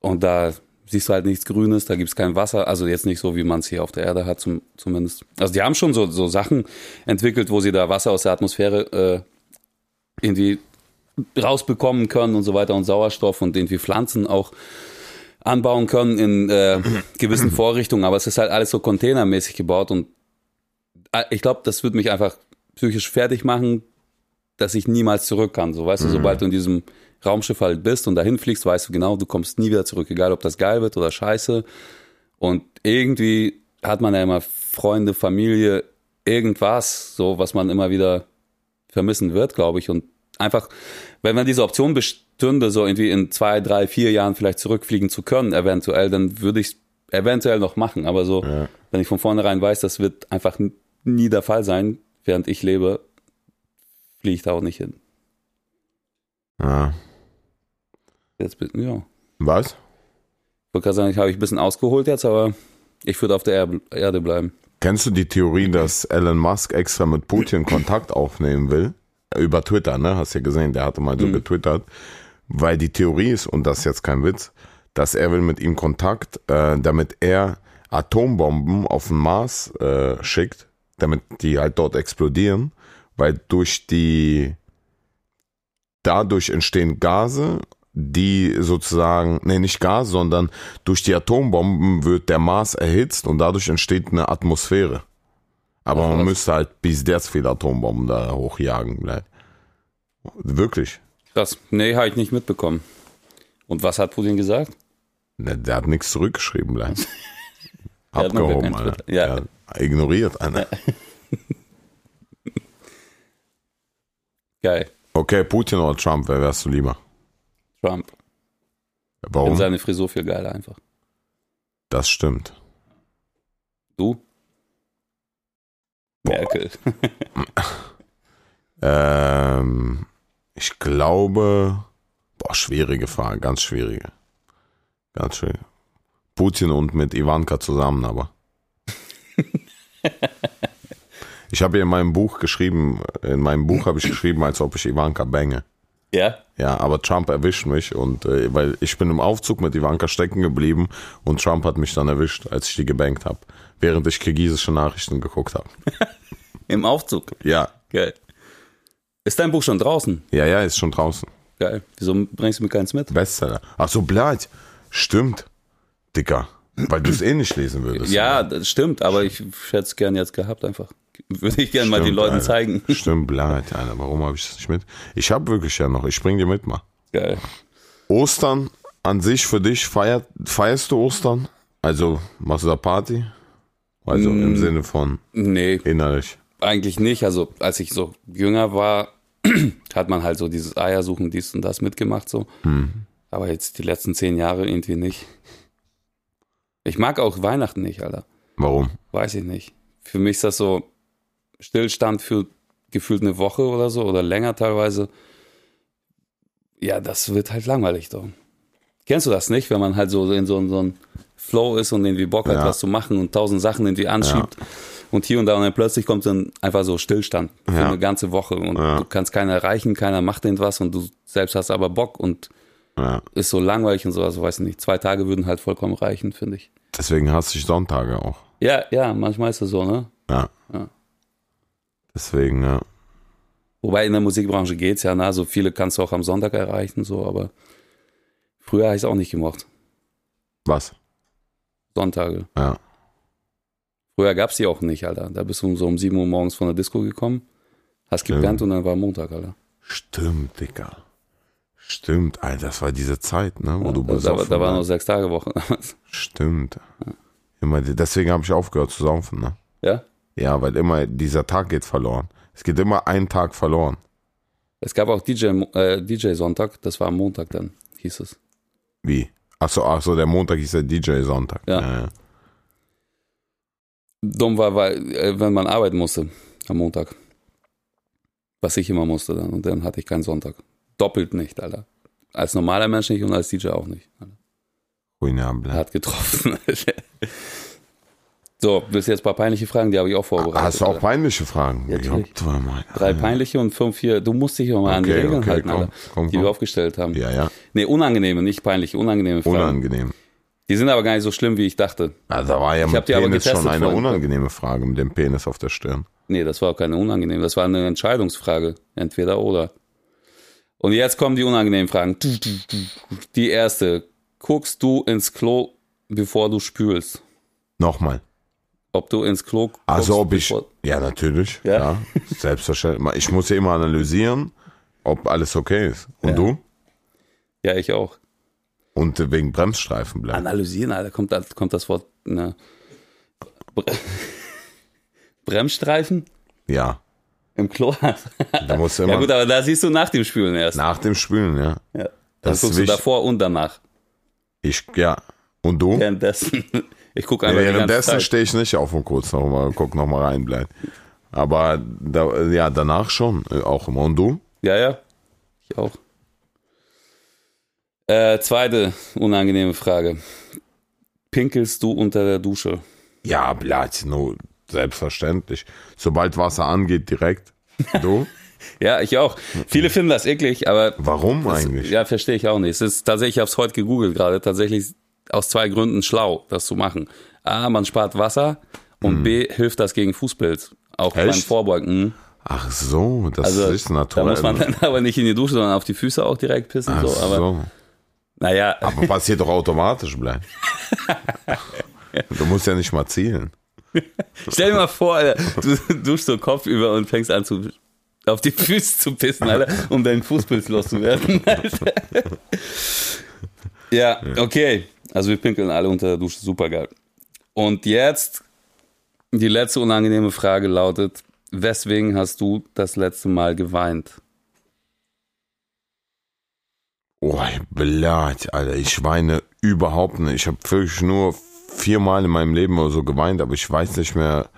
Und da siehst du halt nichts Grünes, da gibt's kein Wasser, also jetzt nicht so, wie man es hier auf der Erde hat, zum, zumindest. Also die haben schon so, so Sachen entwickelt, wo sie da Wasser aus der Atmosphäre äh, irgendwie rausbekommen können und so weiter und Sauerstoff und irgendwie Pflanzen auch anbauen können in äh, *clears throat* gewissen Vorrichtungen, aber es ist halt alles so containermäßig gebaut und äh, ich glaube, das wird mich einfach psychisch fertig machen, dass ich niemals zurück kann. So, weißt du, sobald du in diesem Raumschiff halt bist und dahin fliegst, weißt du genau, du kommst nie wieder zurück, egal ob das geil wird oder scheiße. Und irgendwie hat man ja immer Freunde, Familie, irgendwas, so was man immer wieder vermissen wird, glaube ich. Und einfach, wenn man diese Option bestünde, so irgendwie in zwei, drei, vier Jahren vielleicht zurückfliegen zu können, eventuell, dann würde ich es eventuell noch machen. Aber so, Ja. wenn ich von vornherein weiß, das wird einfach nie der Fall sein, während ich lebe, fliege ich da auch nicht hin. Ja. Jetzt, bin- ja. Was? Ich wollte gerade sagen, ich habe ich ein bisschen ausgeholt jetzt, aber ich würde auf der Er- Erde bleiben. Kennst du die Theorie, dass Elon Musk extra mit Putin Kontakt aufnehmen will? Über Twitter, ne? Hast ja gesehen, der hatte mal so getwittert. Weil die Theorie ist, und das ist jetzt kein Witz, dass er will mit ihm Kontakt, äh, damit er Atombomben auf den Mars äh, schickt, damit die halt dort explodieren, weil durch die dadurch entstehen Gase, die sozusagen, nee, nicht Gas, sondern durch die Atombomben wird der Mars erhitzt und dadurch entsteht eine Atmosphäre. Aber Ach, man müsste halt bis jetzt viele Atombomben da hochjagen. Bleibt. Wirklich. Krass. Nee, habe ich nicht mitbekommen. Und was hat Putin gesagt? Ne, Der hat nichts zurückgeschrieben, *laughs* noch gar Abgehoben, Alter. Ja. Ja. Ignoriert, *laughs* Alter. Geil. Okay, Putin oder Trump, wer wärst du lieber? Trump. Warum? seine Frisur viel geiler einfach. Das stimmt. Du? Merkel. *laughs* Ähm, ich glaube, boah, schwierige Frage, ganz schwierige. Ganz schwierig. Putin und mit Ivanka zusammen, aber. *laughs* ich habe in meinem Buch geschrieben, in meinem Buch habe ich geschrieben, als ob ich Ivanka bange. Ja? Ja, aber Trump erwischt mich und äh, weil ich bin im Aufzug mit Ivanka stecken geblieben und Trump hat mich dann erwischt, als ich die gebankt habe, während ich kirgisische Nachrichten geguckt habe. *laughs* Im Aufzug. Ja, Geil. Ist dein Buch schon draußen? ja, ja, ist schon draußen. Geil. Wieso bringst du mir keins mit? Bestseller. Ach so. Stimmt. Dicker. Weil du es eh nicht lesen würdest. Ja, das stimmt, aber ich hätte es gern jetzt gehabt einfach. Würde ich gerne mal den Leuten Alter. zeigen. *laughs* Stimmt, Blatt, Alter. Warum habe ich das nicht mit? Ich habe wirklich ja noch. Ich bring dir mit mal. Geil. Ostern an sich für dich, feiert, feierst du Ostern? Also machst du da Party? Also im Mm. Sinne von Nee, innerlich. eigentlich nicht. Also als ich so jünger war, *clears throat* hat man halt so dieses Eiersuchen, dies und das mitgemacht so. Hm. Aber jetzt die letzten zehn Jahre irgendwie nicht. Ich mag auch Weihnachten nicht, Alter. Warum? Weiß ich nicht. Für mich ist das so Stillstand für gefühlt eine Woche oder so oder länger teilweise. Ja, das wird halt langweilig doch. Kennst du das nicht, wenn man halt so in so, so einem Flow ist und irgendwie Bock hat, Ja. was zu machen und tausend Sachen irgendwie anschiebt und hier und da und dann plötzlich kommt dann einfach so Stillstand für Ja. eine ganze Woche und Ja. du kannst keiner erreichen, keiner macht irgendwas und du selbst hast aber Bock und Ja. ist so langweilig und so, also weiß ich nicht. Zwei Tage würden halt vollkommen reichen, finde ich. Deswegen hasse ich Sonntage auch. Ja, ja, manchmal ist es so, ne? Ja. Ja. Deswegen, ja. Wobei in der Musikbranche geht's ja, na, so viele kannst du auch am Sonntag erreichen, so, aber früher habe ich es auch nicht gemocht. Was? Sonntage. Ja. Früher gab's die auch nicht, Alter. Da bist du so um 7 Uhr morgens von der Disco gekommen, hast gepennt und dann war Montag, Alter. Stimmt, Digga. Stimmt, Alter, das war diese Zeit, ne, wo du Da, da, da war noch warst. sechs Tage Woche. Stimmt. Immer, deswegen habe ich aufgehört zu saufen, ne? ja? Ja, weil immer dieser Tag geht verloren. Es geht immer ein Tag verloren. Es gab auch DJ, äh, DJ Sonntag, das war am Montag dann, hieß es. Wie? Ach so, ach so, der Montag ist der DJ Sonntag. Ja. ja. Dumm war, weil, äh, wenn man arbeiten musste am Montag. Was ich immer musste dann. Und dann hatte ich keinen Sonntag. Doppelt nicht, Alter. Als normaler Mensch nicht und als DJ auch nicht. Alter. Hat getroffen. *laughs* so, bis jetzt ein paar peinliche Fragen, die habe ich auch vorbereitet. Hast du auch Alter. peinliche Fragen? Ja, natürlich. Joppt, warte mal. Drei peinliche und fünf hier. Du musst dich auch mal an die Okay, Regeln okay, halten, komm, Alter, komm, die wir aufgestellt haben. Ja, ja. Nee, unangenehme, nicht peinliche, unangenehme Fragen. Unangenehm. Die sind aber gar nicht so schlimm, wie ich dachte. Also, da war ja Ich mit hab Penis schon eine vorhin. unangenehme Frage mit dem Penis auf der Stirn. Nee, das war auch keine unangenehme. Das war eine Entscheidungsfrage. Entweder oder. Und jetzt kommen die unangenehmen Fragen. Die erste. Guckst du ins Klo, bevor du spülst? Nochmal. Ob du ins Klo guckst, Also ob ich. Ja, natürlich. Ja? Ja. Selbstverständlich. Ich muss ja immer analysieren, ob alles okay ist. Und Ja. du? Ja, ich auch. Und wegen Bremsstreifen bleiben. Analysieren, Alter, kommt, da- kommt das Wort. Ne. Bre *laughs* Bremsstreifen Ja. im Klo. *laughs* Da musst du ja immer gut, aber da siehst du nach dem Spülen erst. nach dem Spülen, ja. Ja. Das ist guckst du davor und danach. Ich, ja. Und du? Währenddessen. Ich gucke einfach ganze Währenddessen stehe ich nicht auf und kurz noch mal, guck noch mal rein bleiben. Aber da, ja, danach schon äh, auch immer. Und du? Ja, ja. Ich auch. Äh, zweite unangenehme Frage. Pinkelst du unter der Dusche? Ja, Blatt, nur selbstverständlich. Sobald Wasser angeht, direkt. Du? *laughs* Ja, ich auch. Viele finden das eklig, aber Warum das, eigentlich? ja, verstehe ich auch nicht. Es ist tatsächlich, ich habe es heute gegoogelt gerade, tatsächlich aus zwei Gründen schlau, das zu machen. A, man spart Wasser und B, hilft das gegen Fußpilz. Auch beim Mhm. Echt? Vorbeugen. Mhm. Ach so, das Also, ist da naturell. muss man dann aber nicht in die Dusche, sondern auf die Füße auch direkt pissen. Ach so. Aber so. naja, Aber *laughs* passiert doch automatisch, bleiben. Du musst ja nicht mal zielen. Stell dir mal vor, Alter, du *laughs* duschst so Kopf über und fängst an zu auf die Füße zu pissen, Alter, um deinen Fußpilz loszuwerden. *laughs* Alter. Ja, okay. Also wir pinkeln alle unter der Dusche, super geil. Und jetzt die letzte unangenehme Frage lautet: Weswegen hast du das letzte Mal geweint? Oh, Blatt, Alter, ich weine überhaupt nicht. Ich habe wirklich nur viermal in meinem Leben oder so geweint, aber ich weiß nicht mehr.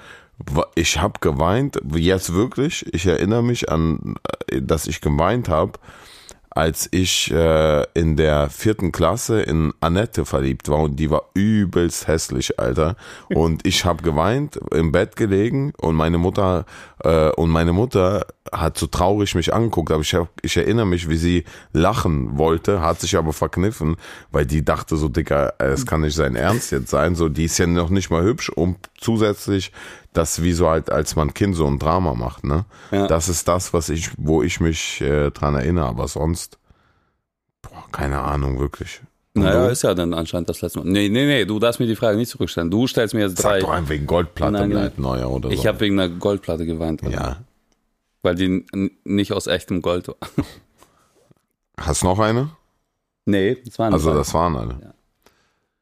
Ich habe geweint, jetzt wirklich. Ich erinnere mich an, äh, dass ich geweint habe, als ich äh, in der vierten Klasse in Annette verliebt war und die war übelst hässlich, Alter. *laughs* Und ich habe geweint, im Bett gelegen und meine Mutter äh, und meine Mutter hat so traurig mich angeguckt, aber ich, hab, ich erinnere mich, wie sie lachen wollte, hat sich aber verkniffen, weil die dachte so, Dicker, es kann nicht sein Ernst jetzt sein, so, die ist ja noch nicht mal hübsch und zusätzlich das wie so halt, als man Kind so ein Drama macht, ne? Ja. Das ist das, was ich, wo ich mich äh, dran erinnere, aber sonst, boah, keine Ahnung, wirklich. Und Naja, du? ist ja dann anscheinend das letzte Mal. Nee, nee, nee, du darfst mir die Frage nicht zurückstellen. Du stellst mir jetzt Sag drei. doch einfach wegen Goldplatte Nein, nein. neuer oder so. Ich habe wegen einer Goldplatte geweint, Alter. ja. weil die nicht aus echtem Gold war. Hast noch eine? Nee, das war Also das waren alle.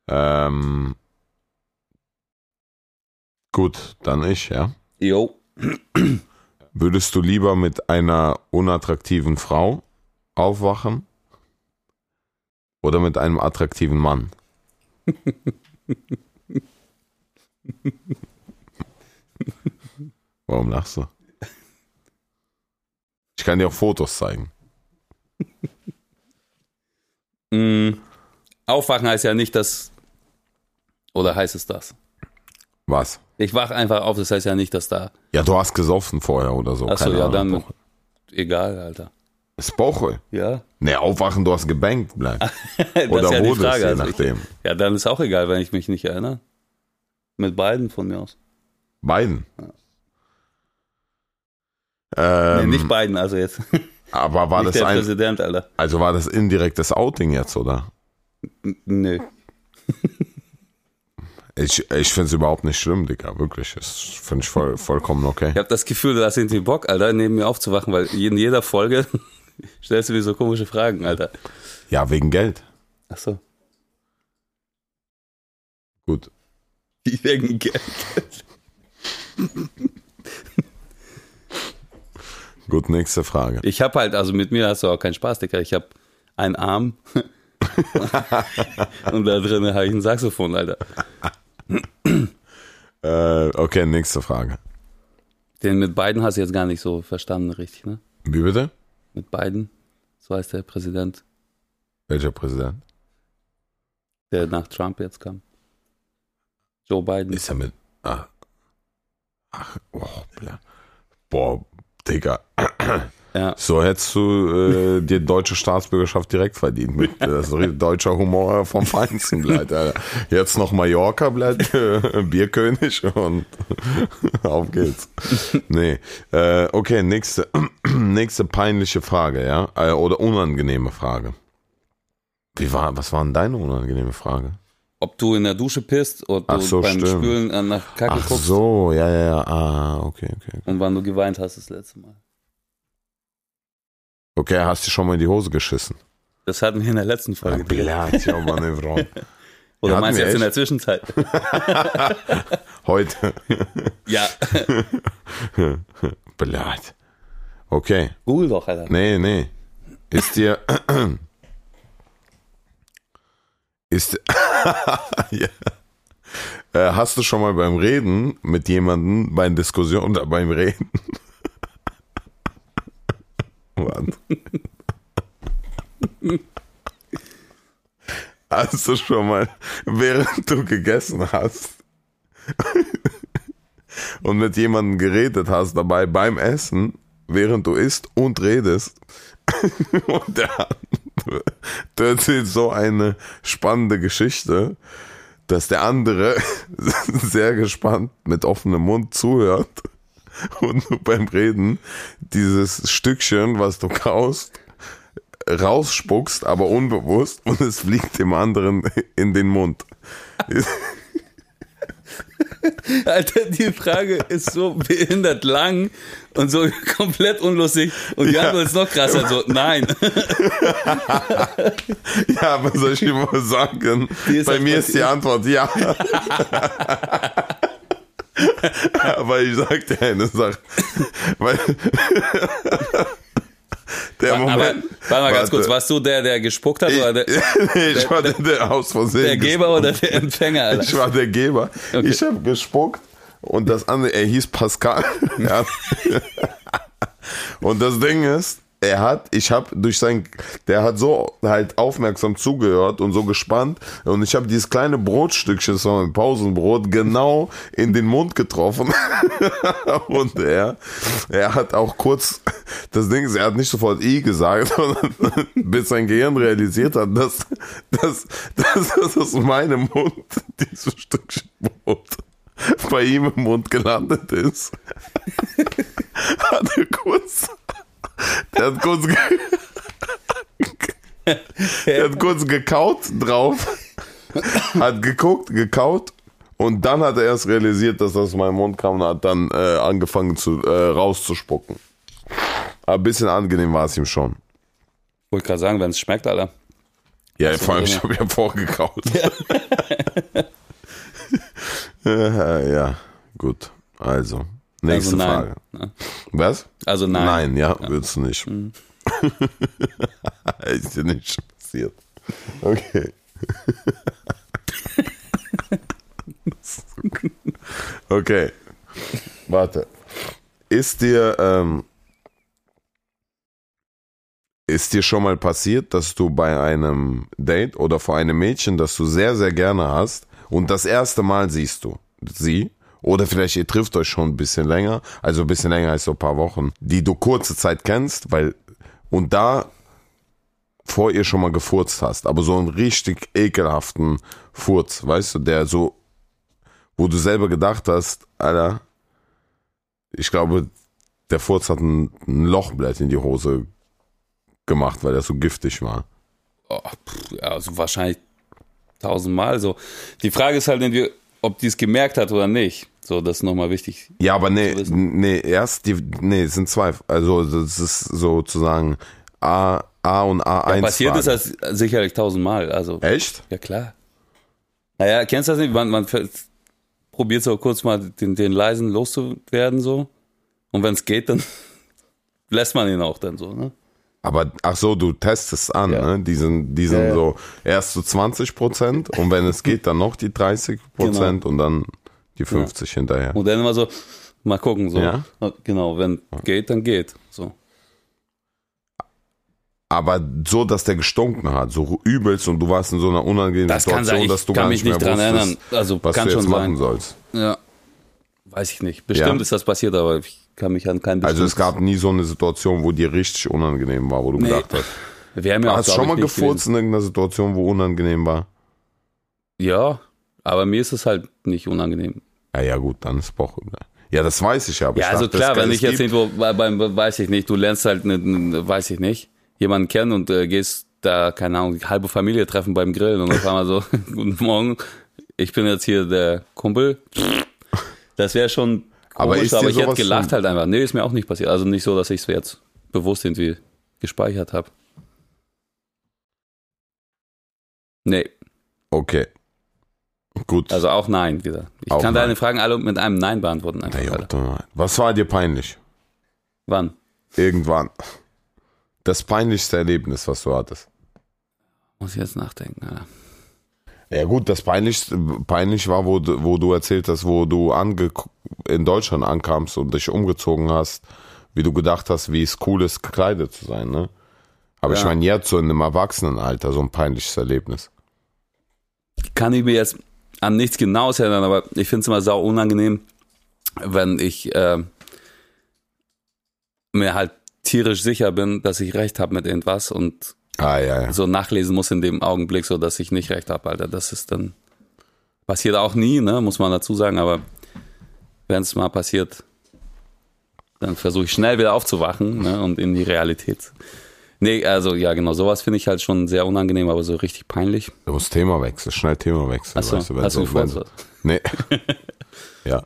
Ähm, gut, dann ich, ja. Jo. Würdest du lieber mit einer unattraktiven Frau aufwachen oder mit einem attraktiven Mann? *laughs* Warum lachst du? Ich kann dir auch Fotos zeigen. Mm, Aufwachen heißt ja nicht, dass. Oder heißt es das? Was? Ich wach einfach auf, das heißt ja nicht, dass da. Ja, du hast gesoffen vorher oder so. Achso, ja, Ahnung. dann. Egal, Alter. Ist Woche. Ja. Ne, aufwachen, du hast gebankt, bleib. *laughs* Oder ja wurdest, Frage. je Also ich, nachdem. ja, dann ist auch egal, wenn ich mich nicht erinnere. Mit beiden von mir aus. Beiden. nee, Ähm, nicht beiden, also jetzt. *laughs* aber war nicht das der ein, Präsident, Alter. also war das indirektes Outing jetzt, oder? N- Nö. Ich, ich finde es überhaupt nicht schlimm, Digga, wirklich. Das finde ich voll, vollkommen okay. Ich habe das Gefühl, du hast irgendwie Bock, Alter, neben mir aufzuwachen, weil in jeder Folge *laughs* stellst du mir so komische Fragen, Alter. Ja, wegen Geld. Ach so. Gut. *laughs* Wegen Geld. Gut, nächste Frage. Ich habe halt, also mit mir hast du auch keinen Spaß, Digga. Ich habe einen Arm *laughs* und da drin habe ich ein Saxophon, Alter. Äh, okay, nächste Frage. Den mit beiden hast du jetzt gar nicht so verstanden, richtig, ne? Wie bitte? Mit beiden. So heißt der Präsident, Welcher Präsident? der nach Trump jetzt kam. Joe Biden. Ist er mit. Ach, ach oh. Boah, Digga. Ja. So hättest du äh, die deutsche Staatsbürgerschaft direkt verdient. Mit äh, so deutscher Humor vom Feinsten bleibt. Alter. Jetzt noch Mallorca bleibt, äh, Bierkönig und *laughs* auf geht's. Nee. Äh, okay, nächste, *clears throat* nächste peinliche Frage, ja? Äh, oder unangenehme Frage. Wie war, was war denn deine unangenehme Frage? Ob du in der Dusche pisst oder Ach du so, beim stimmt. Spülen äh, nach Kacke Ach guckst so, ja, ja, ja. Ah, okay, okay. und wann du geweint hast das letzte Mal. Okay, hast du schon mal in die Hose geschissen? Das hatten wir in der letzten Folge. Blöd, ja, Mann. *laughs* Oder meinst du jetzt in echt? der Zwischenzeit? *laughs* Heute. *laughs* ja. Blöd. Okay. Google doch, Alter. Nee, nee. Ist dir. *clears throat* Ist. ja. äh, hast du schon mal beim Reden mit jemandem, bei einer Diskussion oder beim Reden? Mann. Hast du schon mal, während du gegessen hast und mit jemandem geredet hast dabei beim Essen, während du isst und redest, und der, der erzählt so eine spannende Geschichte, dass der andere *laughs* sehr gespannt mit offenem Mund zuhört *laughs* und du beim Reden dieses Stückchen, was du kaust, rausspuckst, aber unbewusst und es fliegt dem anderen in den Mund. *laughs* Alter, die Frage ist so behindert lang und so komplett unlustig. Und die Ja. Antwort ist noch krasser. So, nein. *laughs* Ja, aber soll ich dir mal sagen? Bei mir ist die? Antwort ja. Aber ich sag dir eine Sache. Weil der Aber, Moment. warte mal ganz Warte. kurz. Warst du der, der gespuckt hat oder der, *laughs* nee, ich war der, der aus Versehen. der Geber oder der Empfänger? Alter? Ich war der Geber. Okay. Ich habe gespuckt und das andere, er hieß Pascal. *laughs* Und das Ding ist, er hat, ich habe durch sein, der hat so halt aufmerksam zugehört und so gespannt und ich habe dieses kleine Brotstückchen, so ein Pausenbrot, genau in den Mund getroffen *laughs* und er, er hat auch kurz, das Ding ist, er hat nicht sofort I gesagt, *laughs* sondern bis sein Gehirn realisiert hat, dass, dass, dass, dass aus meinem Mund dieses Stückchen Brot bei ihm im Mund gelandet ist. *laughs* hat er kurz, der hat kurz, der hat kurz gekaut drauf, hat geguckt, gekaut und dann hat er erst realisiert, dass das aus meinem Mund kam und hat dann äh, angefangen zu, äh, rauszuspucken. Aber ein bisschen angenehm war es ihm schon. Wollte gerade sagen, wenn es schmeckt, Alter. Ja, vor allem, ich habe ja vorgekaut. *laughs* Ja. ja, gut. Also, Nächste also. Frage. Ja. Was? Also nein. Nein, ja, würdest du nicht. *laughs* ist dir nicht passiert. Okay. *laughs* okay. Warte. Ist dir, ähm, ist dir schon mal passiert, dass du bei einem Date oder vor einem Mädchen, das du sehr, sehr gerne hast und das erste Mal siehst du sie oder vielleicht ihr trifft euch schon ein bisschen länger, also ein bisschen länger als so ein paar Wochen, die du kurze Zeit kennst, weil und da vor ihr schon mal gefurzt hast, aber so einen richtig ekelhaften Furz, weißt du, der so, wo du selber gedacht hast, Alter, ich glaube, der Furz hat ein, ein Lochblatt in die Hose gemacht, weil er so giftig war. Oh, pff, also wahrscheinlich tausendmal so. Die Frage ist halt, entweder, ob die es gemerkt hat oder nicht. So, das ist nochmal wichtig. Ja, aber nee, nee, erst die, nee, es sind zwei, also das ist sozusagen A, A und A1. Ja, passiert Frage. ist das sicherlich tausendmal. Also, Echt? ja klar. Naja, kennst du das nicht? Man, man probiert so kurz mal den, den leisen loszuwerden so. Und wenn es geht, dann *laughs* lässt man ihn auch dann so, ne? Aber ach so, du testest an, Ja. ne? Die sind, die sind Ja, ja. so erst so 20 Prozent und wenn es geht, dann noch die 30 Prozent und dann die 50 hinterher. Und dann immer so, mal gucken, so. Genau, wenn geht, dann geht. So. Aber so, dass der gestunken hat, so übelst und du warst in so einer unangenehmen Das Situation, dass du kann gar mich nicht mehr dran wusstest, erinnern. Also was du jetzt machen sollst. Ja. Weiß ich nicht. Bestimmt ist das passiert, aber ich kann mich an keinen Also es gab nie so eine Situation, wo dir richtig unangenehm war, wo du Nee. gedacht hast. *laughs* Wir haben ja Hast du schon mal gefurzt in irgendeiner Situation, wo unangenehm war? gewesen. Ja, aber mir ist es halt nicht unangenehm. Ja, ja gut, dann ist Boch. Ja, das weiß ich ja. Aber Ja, ich also dachte, klar, wenn ich jetzt irgendwo, beim, weiß ich nicht, du lernst halt, weiß ich nicht, jemanden kennen und äh, gehst da, keine Ahnung, halbe Familie treffen beim Grillen und auf einmal so, *laughs* guten Morgen, ich bin jetzt hier der Kumpel. Das wäre schon Aber ist aber, ich hätte gelacht halt einfach. Nee, ist mir auch nicht passiert. Also nicht so, dass ich es jetzt bewusst irgendwie gespeichert habe. Nee, Okay. Gut. also auch nein wieder. Ich Auch kann nein. deine Fragen alle mit einem Nein beantworten. Einfach, Na ja, Alter. dann- Was war dir peinlich? Wann? Irgendwann. Das peinlichste Erlebnis, was du hattest. Muss ich jetzt nachdenken, Alter. Ja gut, das peinlichste, peinlich war, wo, du- wo du erzählt hast, wo du ange, in Deutschland ankamst und dich umgezogen hast, wie du gedacht hast, wie es cool ist, gekleidet zu sein, ne? Aber ich Ja. meine jetzt so in einem Erwachsenenalter so ein peinliches Erlebnis. kann ich mir jetzt an nichts Genaues erinnern, aber ich finde es immer sau unangenehm, wenn ich äh, mir halt tierisch sicher bin, dass ich recht habe mit irgendwas und Ah, ja, ja. so nachlesen muss in dem Augenblick, so dass ich nicht recht habe, Alter. Das ist dann passiert auch nie, ne, muss man dazu sagen, aber wenn es mal passiert, dann versuche ich schnell wieder aufzuwachen ne, und in die Realität. Nee, also ja, genau, sowas finde ich halt schon sehr unangenehm, aber so richtig peinlich. Du musst Thema wechseln, schnell Thema wechseln. Achso, weißt du, hast du so- wenn- was? Nee. *laughs* ja.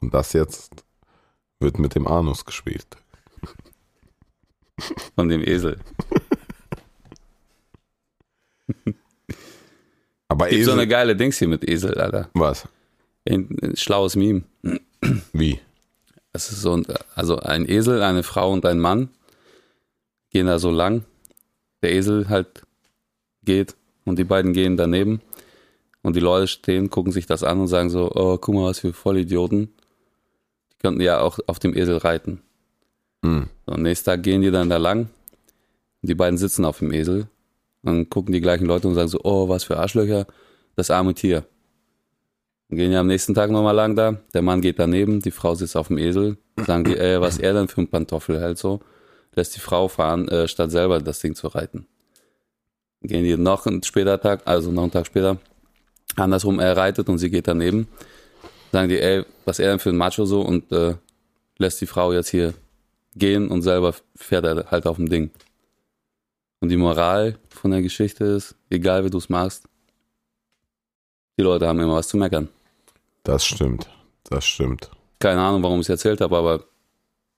Und das jetzt wird mit dem Anus gespielt. Von dem Esel. Aber Gibt so Esel, eine geile Dings hier mit Esel, Alter. was? Ein, ein schlaues Meme. Wie? Es ist so ein, also ein Esel, eine Frau und ein Mann gehen da so lang. Der Esel halt geht und die beiden gehen daneben. Und die Leute stehen, gucken sich das an und sagen so, oh, guck mal, was für Vollidioten. Die könnten ja auch auf dem Esel reiten. Hm. So, am nächsten Tag gehen die dann da lang. Die beiden sitzen auf dem Esel. Dann gucken die gleichen Leute und sagen so, oh, was für Arschlöcher, das arme Tier. Dann gehen ja am nächsten Tag nochmal lang da. Der Mann geht daneben, die Frau sitzt auf dem Esel. Sagen die, ey, was er denn für ein Pantoffel halt so. Lässt die Frau fahren, äh, statt selber das Ding zu reiten. Dann gehen die noch einen später Tag, also noch einen Tag später, andersrum, er reitet und sie geht daneben. Sagen die, ey, was er denn für ein Macho so und äh, lässt die Frau jetzt hier gehen und selber fährt er halt auf dem Ding. Und die Moral von der Geschichte ist, egal wie du es machst, die Leute haben immer was zu meckern. Das stimmt. Das stimmt. Keine Ahnung, warum ich es erzählt habe, aber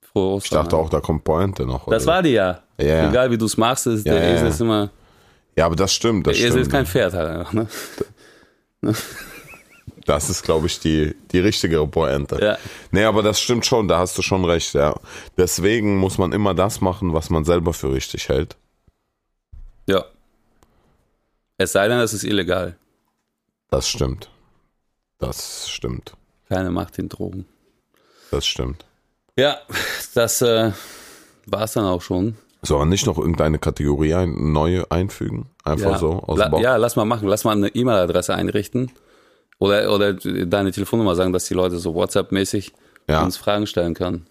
frohe Ich Ostern. dachte auch, da kommt Pointe noch. Das oder? war die ja. Ja. Egal wie du es machst, ist, Ja, der Esel ja. ist immer. Ja, aber das stimmt. Das Der Esel stimmt. ist kein Pferd halt einfach, ne? *laughs* Das ist, glaube ich, die, die richtige Pointe. Ja. Nee, aber das stimmt schon, da hast du schon recht, ja. Deswegen muss man immer das machen, was man selber für richtig hält. Ja. Es sei denn, es ist illegal. Das stimmt. Das stimmt. Keine Macht in Drogen. Das stimmt. Ja, das äh, war es dann auch schon. So, aber nicht noch irgendeine Kategorie ein, neue einfügen? Einfach Ja. so aus La dem Bauch? ja, lass mal machen. Lass mal eine E-Mail-Adresse einrichten. Oder, oder deine Telefonnummer sagen, dass die Leute so WhatsApp-mäßig Ja. uns Fragen stellen können.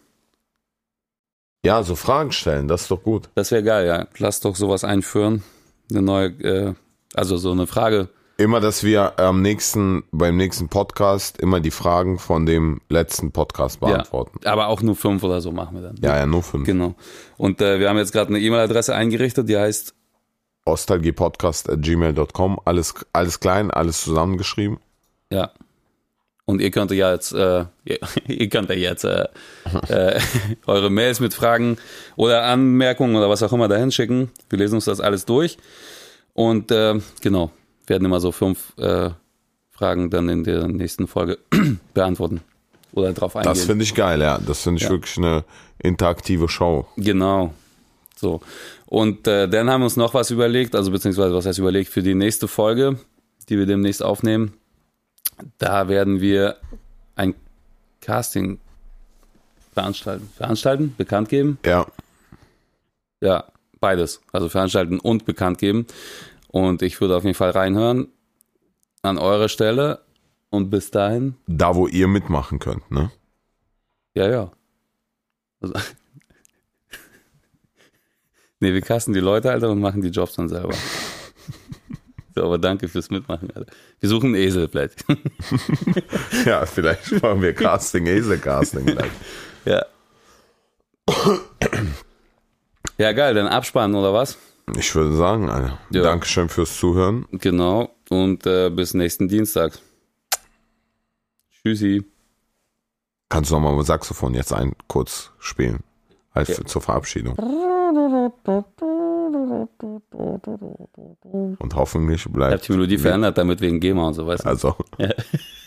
ja, so Fragen stellen, das ist doch gut. Das wäre geil, ja. Lass doch sowas einführen. Eine neue, äh, also so eine Frage. Immer, dass wir am nächsten, beim nächsten Podcast immer die Fragen von dem letzten Podcast beantworten. Ja, aber auch nur fünf oder so machen wir dann. Ja, ja, nur fünf. Genau. Und äh, wir haben jetzt gerade eine E-Mail-Adresse eingerichtet, die heißt Ostalgiepodcast.gmail.com, alles, alles klein, alles zusammengeschrieben. Ja. Und ihr könnt ja jetzt, äh, ihr, *laughs* ihr könnt ja jetzt äh, äh, *laughs* eure Mails mit Fragen oder Anmerkungen oder was auch immer dahin schicken. Wir lesen uns das alles durch. Und äh, genau, werden immer so fünf äh, Fragen dann in der nächsten Folge *clears throat* beantworten. Oder drauf eingehen. Das finde ich geil, ja. Das finde ich Ja. wirklich eine interaktive Show. Genau. So. Und äh, dann haben wir uns noch was überlegt, also beziehungsweise was heißt überlegt für die nächste Folge, die wir demnächst aufnehmen. Da werden wir ein Casting veranstalten. Veranstalten? Bekannt geben? Ja, Ja, beides. Also veranstalten und bekannt geben. Und ich würde auf jeden Fall reinhören an eurer Stelle. Und bis dahin, da wo ihr mitmachen könnt, ne? ja, ja. Also, *laughs* nee, wir casten die Leute, Alter, und machen die Jobs dann selber. So, aber danke fürs Mitmachen, Alter. Wir suchen einen Esel vielleicht. *laughs* Ja, vielleicht machen wir Casting, Esel-Casting gleich. *laughs* ja. Ja, geil, dann abspannen oder was? Ich würde sagen, Alter. Ja. Dankeschön fürs Zuhören. Genau. Und äh, bis nächsten Dienstag. Tschüssi. Kannst du nochmal mit Saxophon jetzt ein kurz spielen? Als Ja. zur Verabschiedung. *laughs* Und hoffentlich Ich habe bleibt. die Melodie verändert, damit wegen GEMA und so, weißt du? Also, Ja.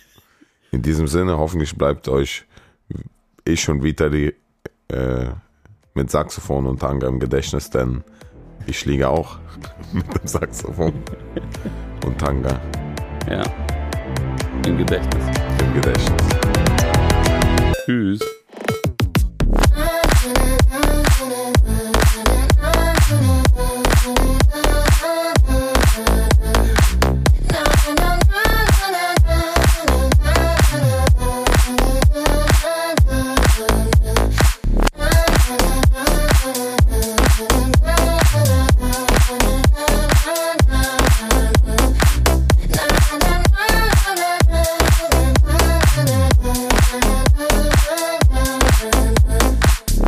*laughs* in diesem Sinne, hoffentlich bleibt euch ich und Vitali äh, mit Saxophon und Tanga im Gedächtnis, denn ich liege auch *laughs* mit dem Saxophon und Tanga Ja. Im Gedächtnis. im Gedächtnis. Tschüss.